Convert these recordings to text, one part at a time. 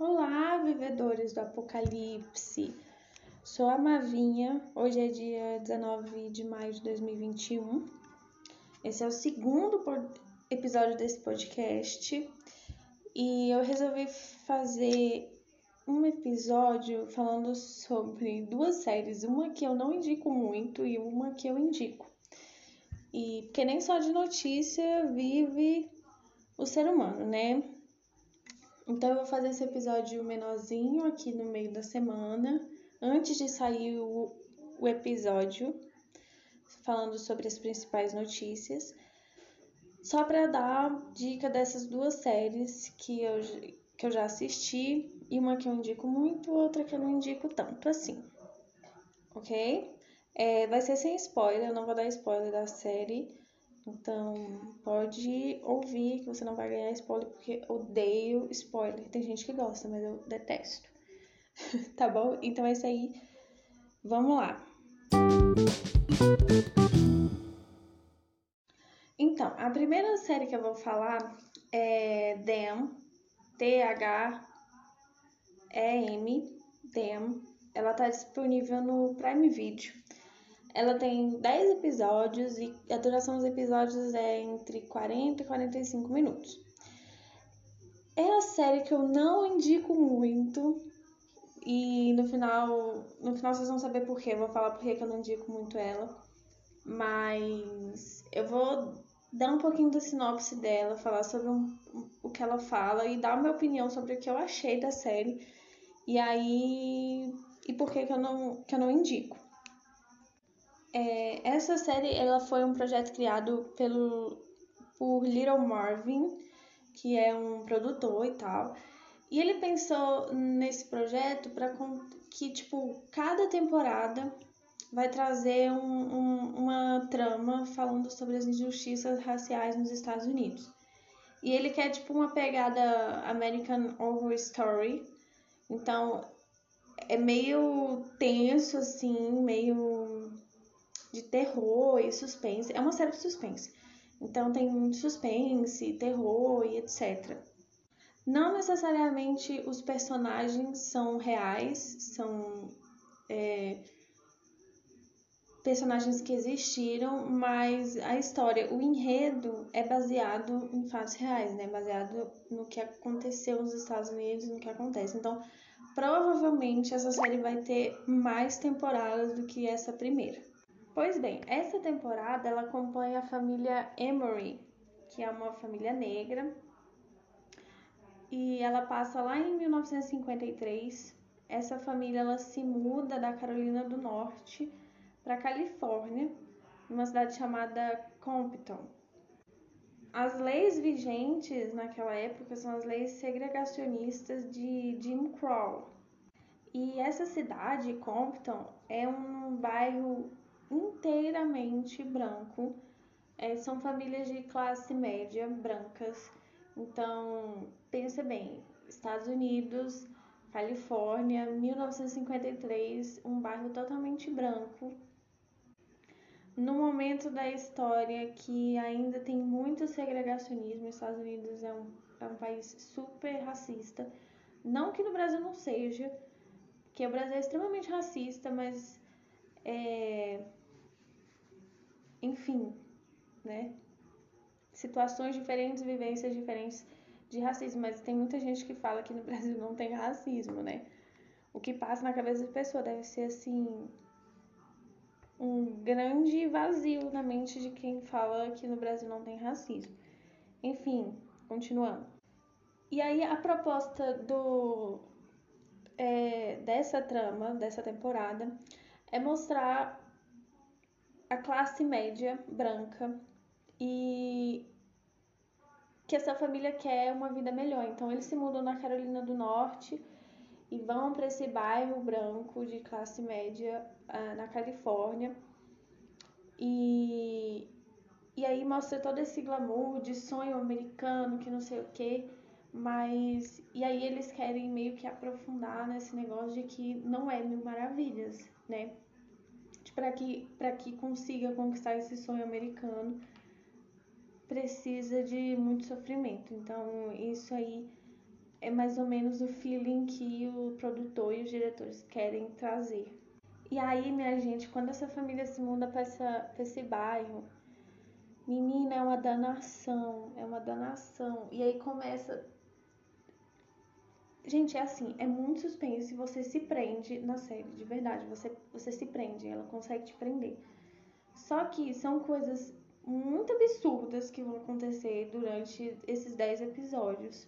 Olá, vivedores do apocalipse. Sou a Mavinha. Hoje é dia 19 de maio de 2021. Esse é o segundo episódio desse podcast e eu resolvi fazer um episódio falando sobre duas séries, uma que eu não indico muito e uma que eu indico. E porque nem só de notícia vive o ser humano, né? Então eu vou fazer esse episódio menorzinho aqui no meio da semana, antes de sair o, o episódio falando sobre as principais notícias, só para dar dica dessas duas séries que eu, que eu já assisti, e uma que eu indico muito, outra que eu não indico tanto assim, ok? É, vai ser sem spoiler, eu não vou dar spoiler da série, então, pode ouvir que você não vai ganhar spoiler, porque odeio spoiler. Tem gente que gosta, mas eu detesto. tá bom? Então é isso aí. Vamos lá. Então, a primeira série que eu vou falar é Them, T-H-E-M, Them. Ela tá disponível no Prime Video. Ela tem 10 episódios e a duração dos episódios é entre 40 e 45 minutos. É a série que eu não indico muito e no final, no final vocês vão saber por quê. Eu vou falar por que eu não indico muito ela. Mas eu vou dar um pouquinho da sinopse dela, falar sobre um, o que ela fala e dar minha opinião sobre o que eu achei da série. E aí. E por que, que, eu, não, que eu não indico. É, essa série ela foi um projeto criado pelo por Little Marvin, que é um produtor e tal. E ele pensou nesse projeto para que tipo cada temporada vai trazer um, um, uma trama falando sobre as injustiças raciais nos Estados Unidos. E ele quer tipo uma pegada American Horror Story. Então é meio tenso assim, meio de terror e suspense. É uma série de suspense. Então tem suspense, terror e etc. Não necessariamente os personagens são reais, são é, personagens que existiram, mas a história, o enredo é baseado em fatos reais, né? Baseado no que aconteceu nos Estados Unidos, no que acontece. Então, provavelmente essa série vai ter mais temporadas do que essa primeira. Pois bem, essa temporada ela acompanha a família Emory, que é uma família negra, e ela passa lá em 1953. Essa família ela se muda da Carolina do Norte para Califórnia, numa cidade chamada Compton. As leis vigentes naquela época são as leis segregacionistas de Jim Crow. E essa cidade, Compton, é um bairro inteiramente branco. É, são famílias de classe média brancas. Então, pensa bem, Estados Unidos, Califórnia, 1953, um bairro totalmente branco. No momento da história que ainda tem muito segregacionismo, os Estados Unidos é um, é um país super racista. Não que no Brasil não seja, que o Brasil é extremamente racista, mas é, enfim, né? Situações diferentes, vivências diferentes de racismo, mas tem muita gente que fala que no Brasil não tem racismo, né? O que passa na cabeça da pessoa deve ser assim um grande vazio na mente de quem fala que no Brasil não tem racismo. Enfim, continuando. E aí a proposta do é, dessa trama, dessa temporada, é mostrar a classe média branca e que essa família quer uma vida melhor. Então eles se mudam na Carolina do Norte e vão para esse bairro branco de classe média uh, na Califórnia. E, e aí mostra todo esse glamour de sonho americano, que não sei o que, mas e aí eles querem meio que aprofundar nesse negócio de que não é mil maravilhas, né? Para que, que consiga conquistar esse sonho americano, precisa de muito sofrimento. Então, isso aí é mais ou menos o feeling que o produtor e os diretores querem trazer. E aí, minha gente, quando essa família se muda para esse bairro, menina, é uma danação, é uma danação. E aí começa. Gente, é assim, é muito suspense, você se prende na série, de verdade, você, você se prende, ela consegue te prender. Só que são coisas muito absurdas que vão acontecer durante esses 10 episódios.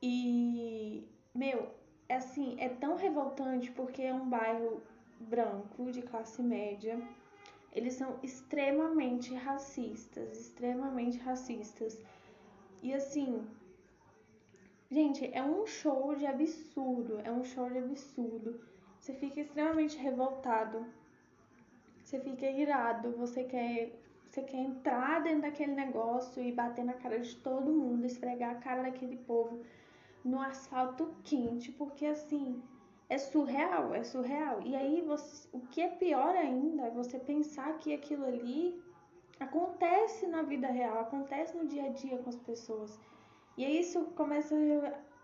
E, meu, é assim, é tão revoltante porque é um bairro branco de classe média. Eles são extremamente racistas, extremamente racistas. E assim, gente, é um show de absurdo, é um show de absurdo. Você fica extremamente revoltado. Você fica irado, você quer você quer entrar dentro daquele negócio e bater na cara de todo mundo, esfregar a cara daquele povo no asfalto quente, porque assim, é surreal, é surreal. E aí você, o que é pior ainda é você pensar que aquilo ali acontece na vida real, acontece no dia a dia com as pessoas. E aí isso começa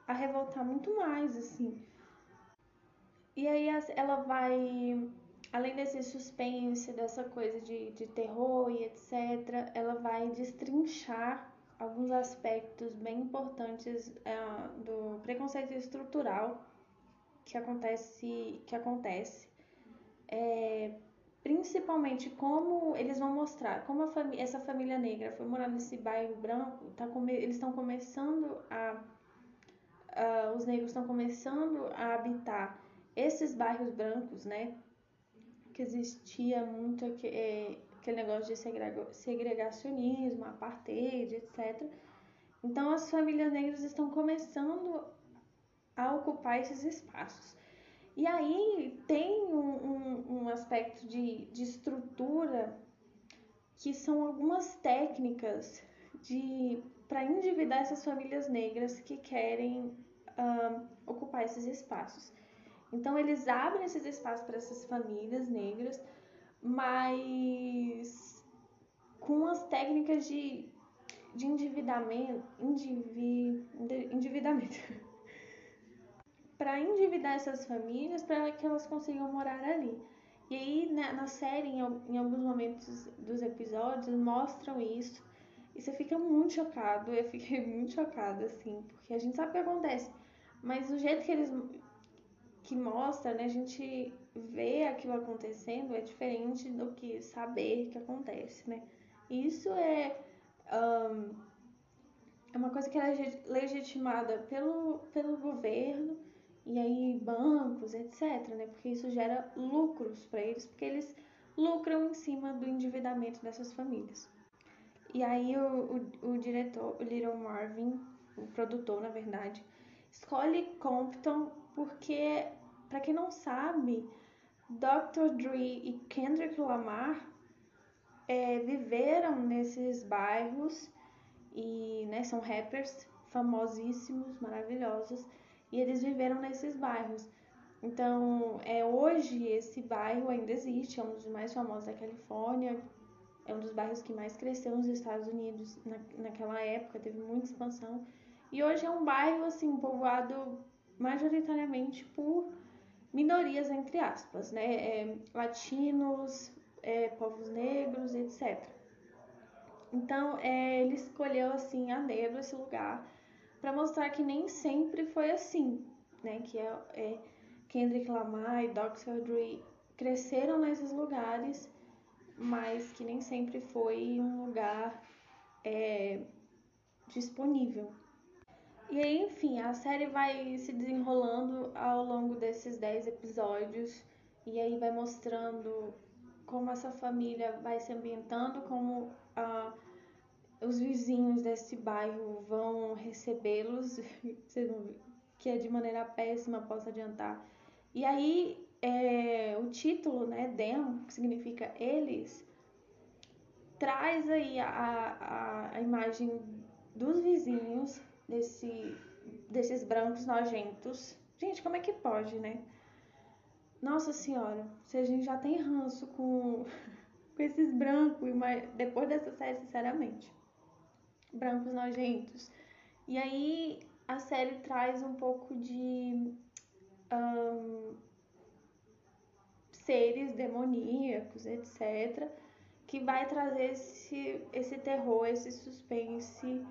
a revoltar muito mais, assim. E aí ela vai, além desse suspense, dessa coisa de, de terror e etc., ela vai destrinchar alguns aspectos bem importantes é, do preconceito estrutural que acontece, que acontece é, principalmente como eles vão mostrar como essa família negra foi morar nesse bairro branco, tá eles estão começando a, a, os negros estão começando a habitar esses bairros brancos, né? Que existia muito é, aquele negócio de segregacionismo, apartheid, etc. Então, as famílias negras estão começando a ocupar esses espaços. E aí tem um, um, um aspecto de, de estrutura que são algumas técnicas de para endividar essas famílias negras que querem uh, ocupar esses espaços. Então eles abrem esses espaços para essas famílias negras mas com as técnicas de, de endividamento, endivi, endividamento. Para endividar essas famílias para que elas consigam morar ali. E aí na, na série, em, em, alguns momentos dos episódios, mostram isso. E você fica muito chocado. Eu fiquei muito chocada, assim, porque a gente sabe o que acontece. Mas o jeito que eles que mostra, né, a gente vê aquilo acontecendo é diferente do que saber que acontece, né? Isso é, um, é uma coisa que é legitimada pelo, pelo governo e aí bancos, etc, né? Porque isso gera lucros para eles, porque eles lucram em cima do endividamento dessas famílias. E aí o, o, o diretor, o Little Marvin, o produtor, na verdade, escolhe Compton porque, para quem não sabe, Dr. Dre e Kendrick Lamar é, viveram nesses bairros e né, são rappers famosíssimos, maravilhosos, e eles viveram nesses bairros. Então, é, hoje esse bairro ainda existe, é um dos mais famosos da Califórnia, é um dos bairros que mais cresceu nos Estados Unidos na, naquela época, teve muita expansão. E hoje é um bairro assim povoado majoritariamente por minorias, entre aspas, né? É, latinos, é, povos negros, etc. Então, é, ele escolheu assim a dedo esse lugar para mostrar que nem sempre foi assim, né? Que é, é Kendrick Lamar e Dr. Dre cresceram nesses lugares, mas que nem sempre foi um lugar é, disponível e aí, enfim, a série vai se desenrolando ao longo desses 10 episódios e aí vai mostrando como essa família vai se ambientando, como ah, os vizinhos desse bairro vão recebê-los, que é de maneira péssima, posso adiantar. E aí, é, o título, né, Them, que significa eles, traz aí a, a, a imagem dos vizinhos desse, desses brancos nojentos. Gente, como é que pode, né? Nossa senhora, se a gente já tem ranço com, com esses brancos, depois dessa série, sinceramente. Brancos nojentos. E aí a série traz um pouco de um, seres demoníacos, etc., que vai trazer esse, esse terror, esse suspense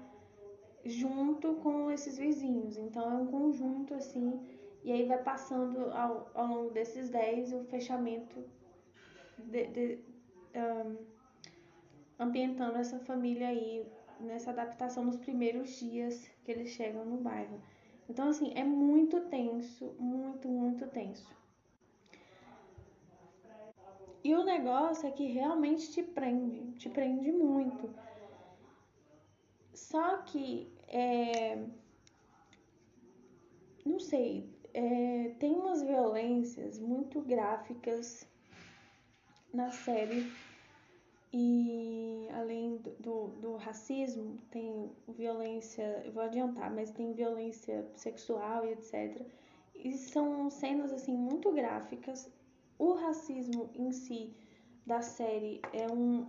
junto com esses vizinhos. Então é um conjunto assim, e aí vai passando ao, ao longo desses 10 o fechamento de, de, um, ambientando essa família aí nessa adaptação nos primeiros dias que eles chegam no bairro. Então, assim, é muito tenso, muito, muito tenso. E o negócio é que realmente te prende, te prende muito. Só que, é, não sei, é, tem umas violências muito gráficas na série e além do, do, do, racismo, tem violência, vou adiantar, mas tem violência sexual e etc. E são cenas assim muito gráficas. O racismo em si da série é um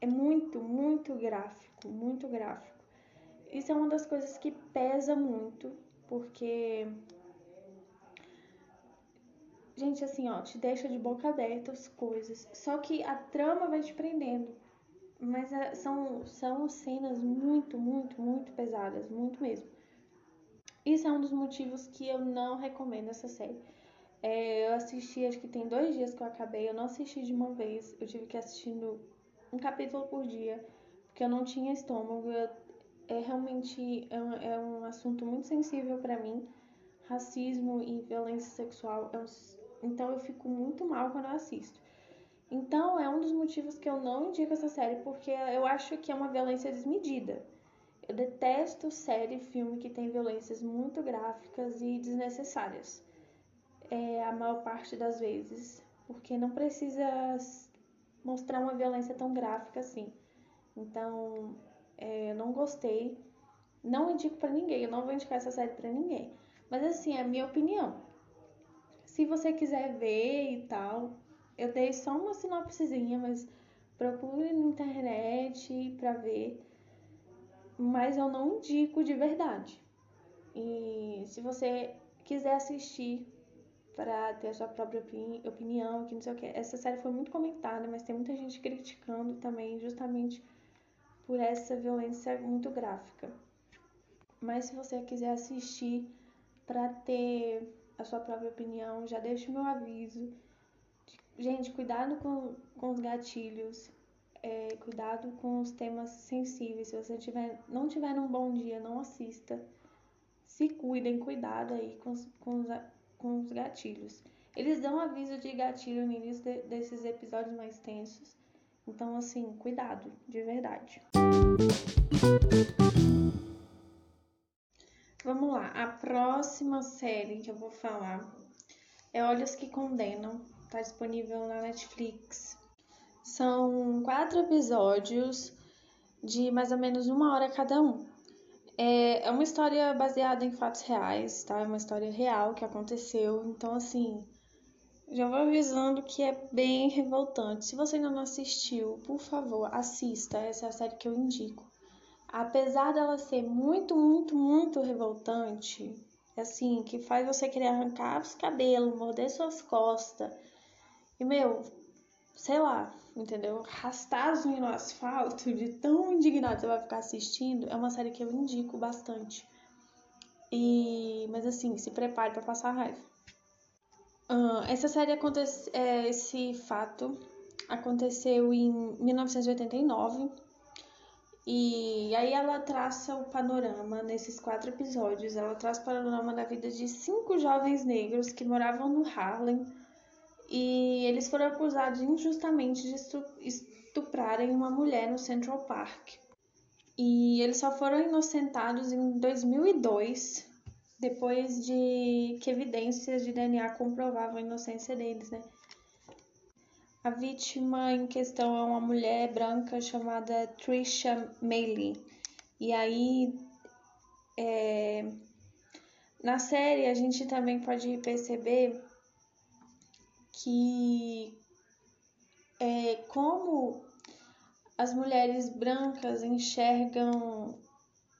é muito, muito gráfico, muito gráfico. Isso é uma das coisas que pesa muito, porque Gente, assim, ó, te deixa de boca aberta as coisas. Só que a trama vai te prendendo. Mas é, são, são cenas muito, muito, muito pesadas. Muito mesmo. Isso é um dos motivos que eu não recomendo essa série. É, eu assisti, acho que tem dois dias que eu acabei. Eu não assisti de uma vez. Eu tive que assistindo um capítulo por dia. Porque eu não tinha estômago. Eu, é realmente é um, é um assunto muito sensível para mim. Racismo e violência sexual é um então eu fico muito mal quando eu assisto. Então é um dos motivos que eu não indico essa série, porque eu acho que é uma violência desmedida. Eu detesto série e filme que tem violências muito gráficas e desnecessárias. É, a maior parte das vezes. Porque não precisa mostrar uma violência tão gráfica assim. Então, é, eu não gostei. Não indico para ninguém. Eu não vou indicar essa série para ninguém. Mas assim, é a minha opinião. Se você quiser ver e tal, eu dei só uma sinopsezinha, mas procure na internet para ver. Mas eu não indico de verdade. E se você quiser assistir para ter a sua própria opinião, que não sei o que. Essa série foi muito comentada, mas tem muita gente criticando também, justamente por essa violência muito gráfica. Mas se você quiser assistir para ter a sua própria opinião, já deixo meu aviso. Gente, cuidado com, com os gatilhos, é, cuidado com os temas sensíveis. Se você tiver, não tiver num bom dia, não assista. Se cuidem, cuidado aí com com os, com os gatilhos. Eles dão aviso de gatilho no início de, desses episódios mais tensos. Então, assim, cuidado, de verdade. Vamos lá, a próxima série que eu vou falar é Olhos que Condenam, tá disponível na Netflix. São quatro episódios de mais ou menos uma hora cada um. É, é uma história baseada em fatos reais, tá? É uma história real que aconteceu, então assim, já vou avisando que é bem revoltante. Se você ainda não assistiu, por favor, assista. Essa é a série que eu indico apesar dela ser muito, muito, muito revoltante, assim, que faz você querer arrancar os cabelos, morder suas costas, e meu, sei lá, entendeu? Arrastar as unhas no asfalto, de tão indignado você vai ficar assistindo, é uma série que eu indico bastante. E, mas assim, se prepare para passar raiva. Uh, essa série acontece, é, esse fato aconteceu em 1989 e aí ela traça o panorama nesses quatro episódios. Ela traz o panorama da vida de cinco jovens negros que moravam no Harlem e eles foram acusados injustamente de estuprarem uma mulher no Central Park. E eles só foram inocentados em 2002, depois de que evidências de DNA comprovavam a inocência deles, né? A vítima em questão é uma mulher branca chamada Trisha Meili. E aí, é, na série, a gente também pode perceber que é, como as mulheres brancas enxergam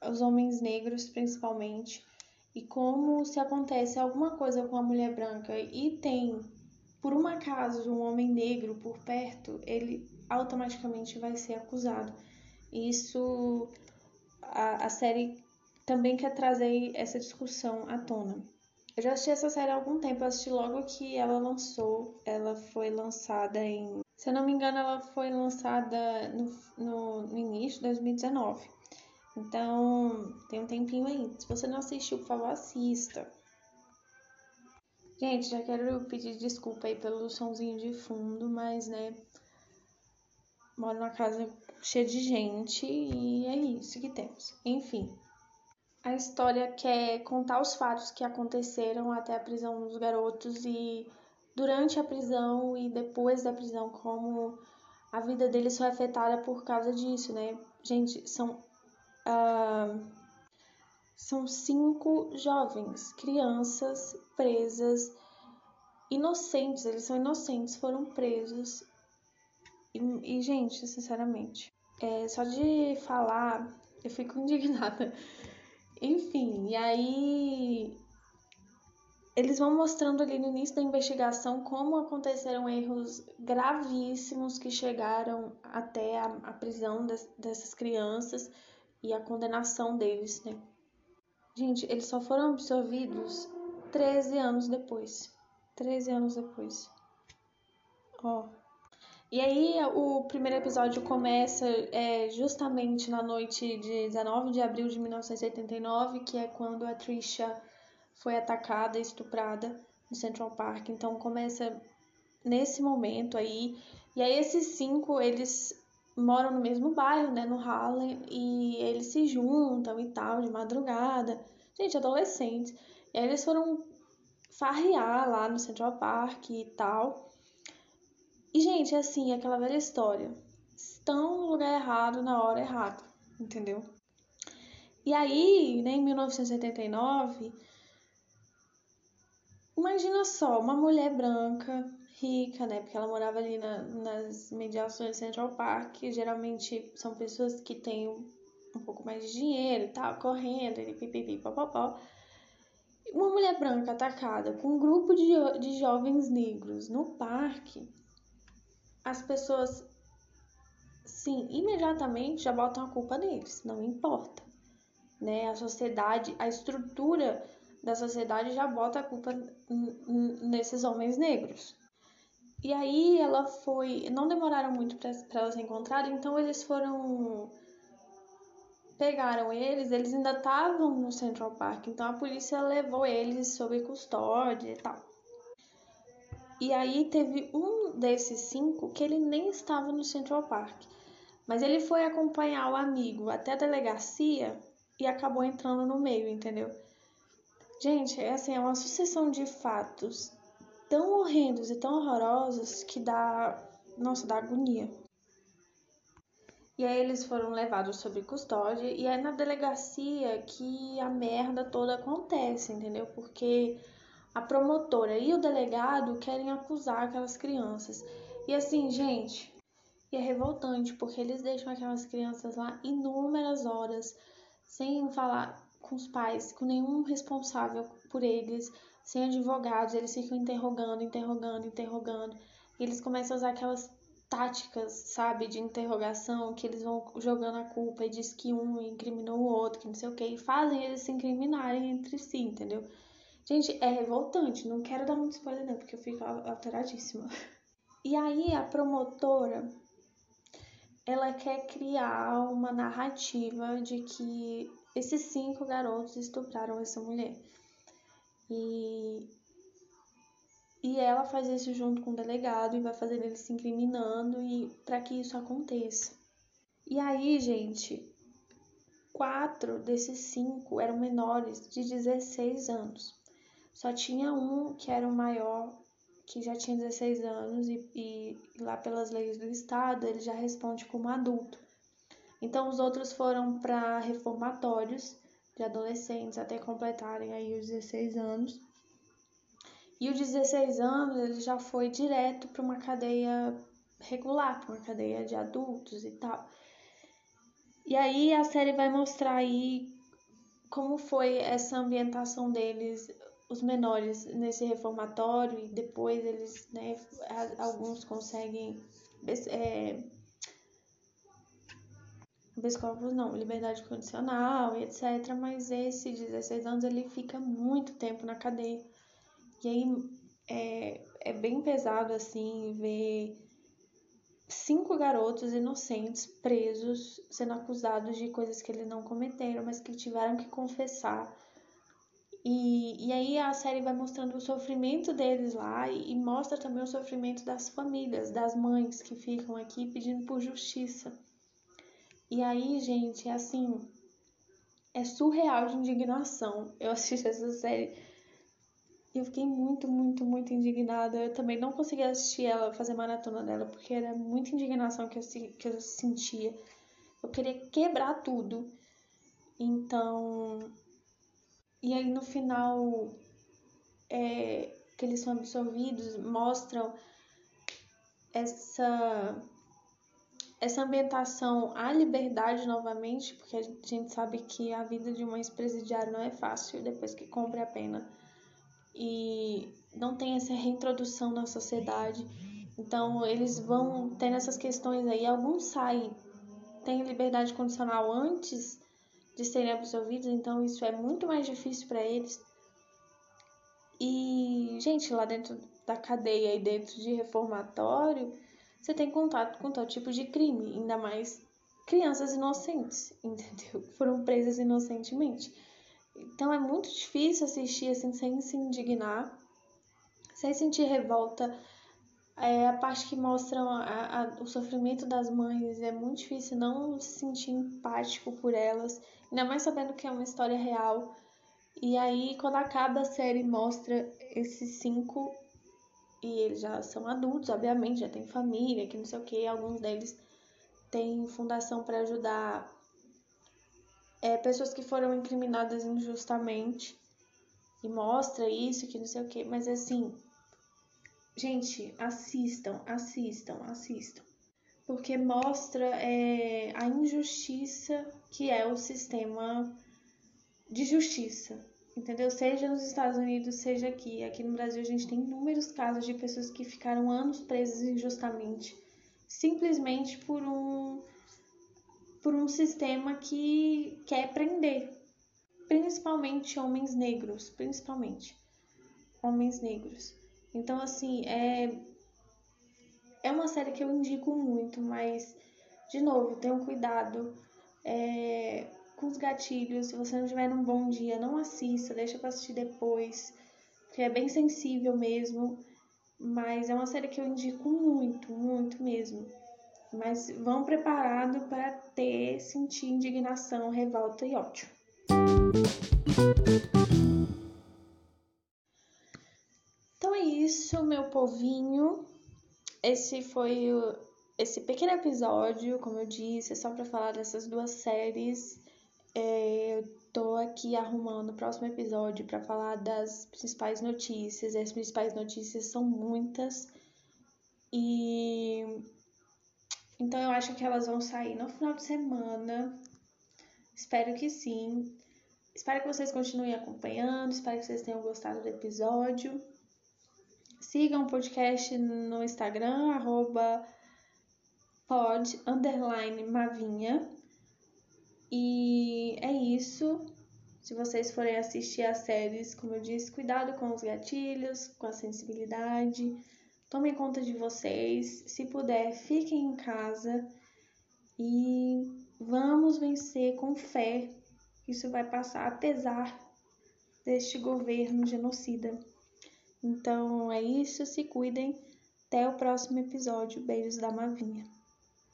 os homens negros principalmente, e como se acontece alguma coisa com a mulher branca e tem, por um acaso, um homem negro por perto, ele automaticamente vai ser acusado. Isso a, a série também quer trazer essa discussão à tona. Eu já assisti essa série há algum tempo, eu assisti logo que ela lançou. Ela foi lançada em. Se eu não me engano, ela foi lançada no, no, no início de 2019. Então, tem um tempinho aí. Se você não assistiu, por favor, assista. Gente, já quero pedir desculpa aí pelo somzinho de fundo, mas, né, moro numa casa cheia de gente e é isso que temos. Enfim, a história quer contar os fatos que aconteceram até a prisão dos garotos e durante a prisão e depois da prisão, como a vida deles foi afetada por causa disso, né? Gente, são Uh, são cinco jovens, crianças presas, inocentes, eles são inocentes, foram presos. E, e gente, sinceramente, é, só de falar eu fico indignada. Enfim, e aí eles vão mostrando ali no início da investigação como aconteceram erros gravíssimos que chegaram até a, a prisão des, dessas crianças e a condenação deles, né? Gente, eles só foram absolvidos 13 anos depois. 13 anos depois. Ó. E aí, o primeiro episódio começa é, justamente na noite de 19 de abril de 1989, que é quando a Trisha foi atacada estuprada no Central Park. Então, começa nesse momento aí. E aí, esses cinco, eles moram no mesmo bairro, né, no Harlem, e eles se juntam e tal, de madrugada. Gente, adolescentes. E aí eles foram farrear lá no Central Park e tal. E, gente, é assim, aquela velha história. Estão no lugar errado na hora errada, entendeu? E aí, né, em 1979, imagina só, uma mulher branca rica, né? Porque ela morava ali na, nas mediações de Central Park, geralmente são pessoas que têm um pouco mais de dinheiro e tal, correndo, e pipipi, popopó. Uma mulher branca atacada com um grupo de, de jovens negros no parque, as pessoas, sim, imediatamente já botam a culpa neles, não importa. Né? A sociedade, a estrutura da sociedade já bota a culpa nesses homens negros. E aí ela foi. Não demoraram muito para elas se encontrarem, então eles foram. Pegaram eles, eles ainda estavam no Central Park, então a polícia levou eles sob custódia e tal. E aí teve um desses cinco que ele nem estava no Central Park, mas ele foi acompanhar o amigo até a delegacia e acabou entrando no meio, entendeu? Gente, é assim, é uma sucessão de fatos tão horrendos e tão horrorosos que dá, nossa, dá agonia. E aí eles foram levados sob custódia e é na delegacia que a merda toda acontece, entendeu? Porque a promotora e o delegado querem acusar aquelas crianças. E assim, gente, é revoltante porque eles deixam aquelas crianças lá inúmeras horas sem falar com os pais, com nenhum responsável por eles, sem advogados, eles ficam interrogando, interrogando, interrogando. E eles começam a usar aquelas táticas, sabe, de interrogação, que eles vão jogando a culpa e diz que um incriminou o outro, que não sei o que, e fazem eles se incriminarem entre si, entendeu? Gente, é revoltante, não quero dar muito spoiler não, porque eu fico alteradíssima. E aí a promotora, ela quer criar uma narrativa de que esses cinco garotos estupraram essa mulher. E, e ela faz isso junto com o delegado e vai fazendo ele se incriminando e para que isso aconteça. E aí, gente, quatro desses cinco eram menores de 16 anos. Só tinha um que era o maior, que já tinha 16 anos, e, e lá pelas leis do estado ele já responde como adulto. Então os outros foram para reformatórios de adolescentes até completarem aí os 16 anos. E os 16 anos ele já foi direto para uma cadeia regular, para uma cadeia de adultos e tal. E aí a série vai mostrar aí como foi essa ambientação deles, os menores nesse reformatório e depois eles, né, alguns conseguem é, habeas não, liberdade condicional e etc. Mas esse 16 anos ele fica muito tempo na cadeia. E aí é, é bem pesado assim ver cinco garotos inocentes presos, sendo acusados de coisas que eles não cometeram, mas que tiveram que confessar. E, e aí a série vai mostrando o sofrimento deles lá e, e mostra também o sofrimento das famílias, das mães que ficam aqui pedindo por justiça. E aí, gente, é assim, é surreal de indignação. Eu assisti essa série e eu fiquei muito, muito, muito indignada. Eu também não consegui assistir ela, fazer maratona dela, porque era muita indignação que eu, que eu sentia. Eu queria quebrar tudo. Então. E aí no final é, que eles são absorvidos, mostram essa essa ambientação à liberdade novamente, porque a gente sabe que a vida de uma ex-presidiário não é fácil depois que cumpre a pena e não tem essa reintrodução na sociedade. Então eles vão tendo essas questões aí. Alguns saem, têm liberdade condicional antes de serem absolvidos, então isso é muito mais difícil para eles. E, gente, lá dentro da cadeia e dentro de reformatório, você tem contato com todo tipo de crime, ainda mais crianças inocentes, entendeu? Foram presas inocentemente. Então é muito difícil assistir assim sem se indignar, sem sentir revolta. É, a parte que mostra a, a, o sofrimento das mães é muito difícil não se sentir empático por elas, ainda mais sabendo que é uma história real. E aí, quando acaba a série, mostra esses cinco, e eles já são adultos, obviamente, já tem família, que não sei o que, alguns deles têm fundação para ajudar é, pessoas que foram incriminadas injustamente e mostra isso, que não sei o que, mas assim, gente, assistam, assistam, assistam. Porque mostra é, a injustiça que é o sistema de justiça, entendeu? Seja nos Estados Unidos, seja aqui. Aqui no Brasil a gente tem inúmeros casos de pessoas que ficaram anos presas injustamente, simplesmente por um por um sistema que quer prender, principalmente homens negros, principalmente homens negros. Então assim, é é uma série que eu indico muito, mas de novo, tenham cuidado é, com os gatilhos. Se você não tiver um bom dia, não assista, deixa para assistir depois, porque é bem sensível mesmo. Mas é uma série que eu indico muito, muito mesmo mas vão preparado para ter, sentir indignação, revolta e ódio. Então é isso, meu povinho. Esse foi o, esse pequeno episódio, como eu disse, é só para falar dessas duas séries. É, eu tô aqui arrumando o próximo episódio para falar das principais notícias. As principais notícias são muitas. E então eu acho que elas vão sair no final de semana. Espero que sim. Espero que vocês continuem acompanhando. Espero que vocês tenham gostado do episódio. Sigam o podcast no Instagram, arroba pod, mavinha. E é isso. Se vocês forem assistir as séries, como eu disse, cuidado com os gatilhos, com a sensibilidade. Tomem conta de vocês. Se puder, fiquem em casa e vamos vencer com fé. Isso vai passar apesar deste governo genocida. Então é isso, se cuidem. Até o próximo episódio. Beijos da Mavinha.